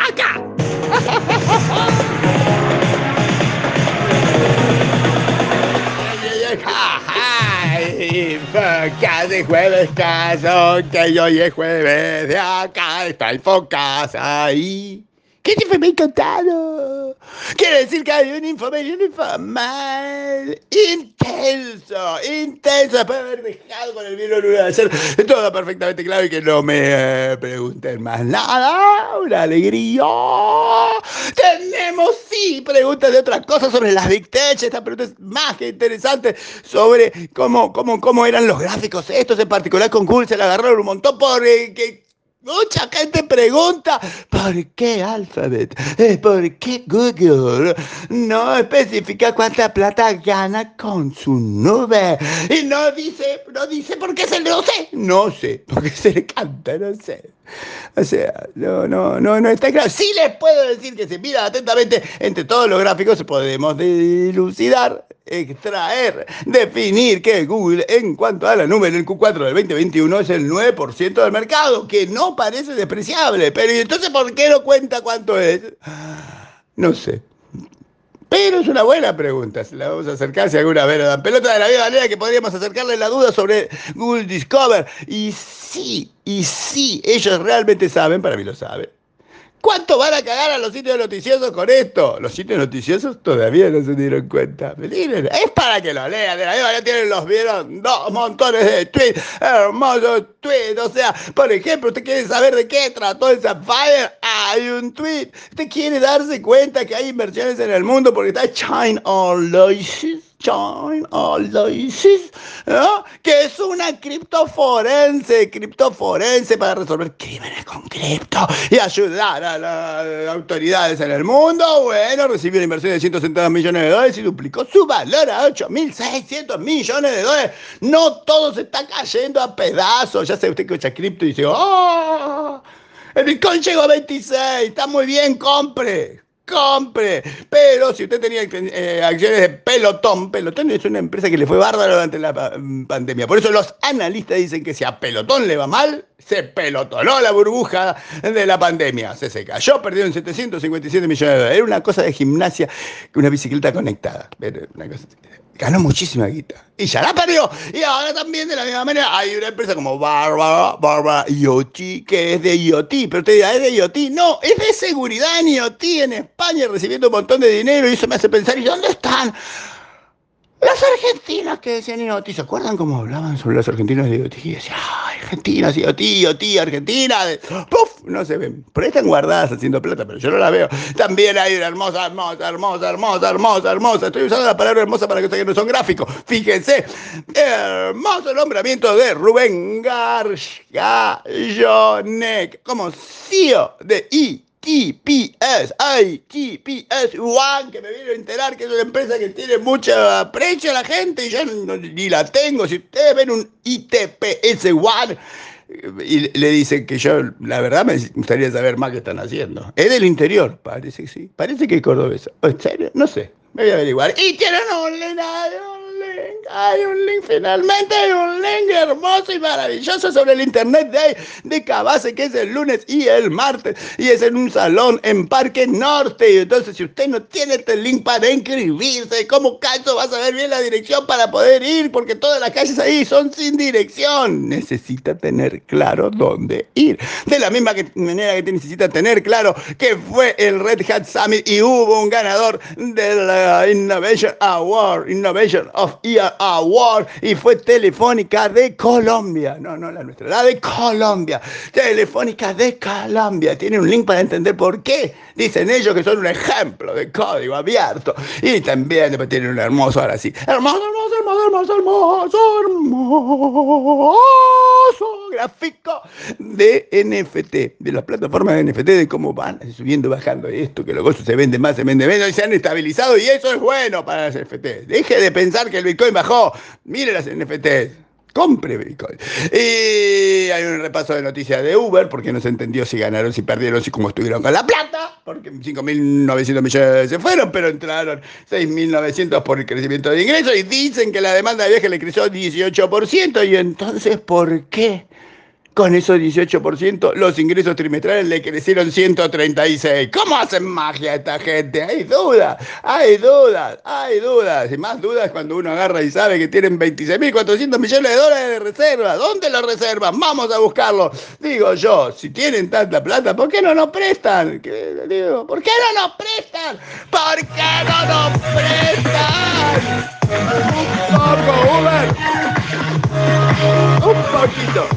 Acá. de jueves caso, que hoy es jueves, de acá está el focas ahí. ¿Qué te me encantado? Quiere decir que hay un información informal intenso, intenso, después de haber dejado con el virus de hacer todo perfectamente claro y que no me eh, pregunten más nada. Una alegría. Tenemos, sí, preguntas de otras cosas sobre las Big Tech. Esta pregunta es más que interesante sobre cómo, cómo, cómo eran los gráficos. Estos en particular con Google se le agarraron un montón porque Mucha gente pregunta, ¿por qué Alphabet? Eh, ¿Por qué Google no especifica cuánta plata gana con su nube? Y no dice, no dice por qué se le no sé, no sé, porque se le canta, no sé. O sea, no, no, no, no está claro. Sí les puedo decir que si miran atentamente entre todos los gráficos podemos dilucidar extraer, definir que Google en cuanto a la nube en el Q4 del 2021 es el 9% del mercado, que no parece despreciable. Pero ¿y entonces por qué no cuenta cuánto es? No sé. Pero es una buena pregunta, se la vamos a acercar si alguna vez dan pelota de la misma manera que podríamos acercarle la duda sobre Google Discover. Y sí, y sí, ellos realmente saben, para mí lo saben, ¿Cuánto van a cagar a los sitios noticiosos con esto? Los sitios noticiosos todavía no se dieron cuenta. Es para que lo lean. De la misma tienen los vieron dos montones de tweets, hermosos tweets. O sea, por ejemplo, usted quiere saber de qué trató el Sapphire. Hay un tweet. Usted quiere darse cuenta que hay inversiones en el mundo porque está China Loises Join Aloysius, ¿no? que es una criptoforense, criptoforense para resolver crímenes con cripto y ayudar a las autoridades en el mundo. Bueno, recibió una inversión de 170 millones de dólares y duplicó su valor a 8.600 millones de dólares. No todo se está cayendo a pedazos. Ya sé usted que echa cripto y dice, ¡oh! El Bitcoin llegó a 26, está muy bien, compre compre. Pero si usted tenía eh, acciones de Pelotón, Pelotón es una empresa que le fue bárbaro durante la pandemia. Por eso los analistas dicen que si a Pelotón le va mal, se pelotonó la burbuja de la pandemia. Se se cayó, perdieron 757 millones de dólares. Era una cosa de gimnasia, una bicicleta conectada. Una cosa, ganó muchísima guita. Y ya la perdió. Y ahora también, de la misma manera, hay una empresa como Barbara, Barbara IoT, que es de IoT. Pero usted dirá, ¿es de IoT? No, es de seguridad en IoT en España, recibiendo un montón de dinero. Y eso me hace pensar, ¿y dónde están? Las argentinas que decían IoT, ¿se acuerdan cómo hablaban sobre las argentinas de IoT? Y decían, ay, argentinas, IoT, IoT, Argentina, ¡puf! No se ven. Por ahí están guardadas haciendo plata, pero yo no la veo. También hay una hermosa, hermosa, hermosa, hermosa, hermosa, hermosa. Estoy usando la palabra hermosa para que ustedes no son gráficos. Fíjense, hermoso nombramiento de Rubén Gargallonek como CEO de I TPS, ay, TPS One, que me vino a enterar que es una empresa que tiene mucha aprecio a la gente y yo ni la tengo. Si ustedes ven un ITPS One y le dicen que yo, la verdad, me gustaría saber más qué están haciendo. Es del interior, parece que sí. Parece que es cordobesa. ¿En serio? No sé. Me voy a averiguar. Y tienen un hay un link, finalmente hay un link hermoso y maravilloso sobre el Internet Day de Cabase, que es el lunes y el martes, y es en un salón en Parque Norte. Entonces, si usted no tiene este link para inscribirse, ¿cómo caso va a saber bien la dirección para poder ir? Porque todas las calles ahí son sin dirección. Necesita tener claro dónde ir. De la misma manera que necesita tener claro que fue el Red Hat Summit y hubo un ganador de la Innovation Award, Innovation of Award y fue Telefónica de Colombia. No, no la nuestra, la de Colombia. Telefónica de Colombia. Tiene un link para entender por qué. Dicen ellos que son un ejemplo de código abierto. Y también tienen un hermoso, ahora sí. Hermoso, hermoso, hermoso, hermoso, hermoso, hermoso gráfico de NFT, de las plataformas de NFT, de cómo van subiendo, bajando esto, que luego se vende más, se vende menos y se han estabilizado y eso es bueno para las NFT. Deje de pensar que el Bitcoin bajó. Mire las NFTs. Compre Bitcoin. Y hay un repaso de noticias de Uber, porque no se entendió si ganaron, si perdieron, si cómo estuvieron con la plata, porque 5.900 millones se fueron, pero entraron 6.900 por el crecimiento de ingresos y dicen que la demanda de viaje le creció 18%. Y entonces, ¿por qué? Con esos 18%, los ingresos trimestrales le crecieron 136. ¿Cómo hacen magia esta gente? Hay dudas, hay dudas, hay dudas. Y más dudas cuando uno agarra y sabe que tienen 26.400 millones de dólares de reservas. ¿Dónde los reservan? Vamos a buscarlo. Digo yo, si tienen tanta plata, ¿por qué no nos prestan? ¿Por qué no nos prestan? ¿Por qué no nos prestan? Un poco, Uber. Un poquito.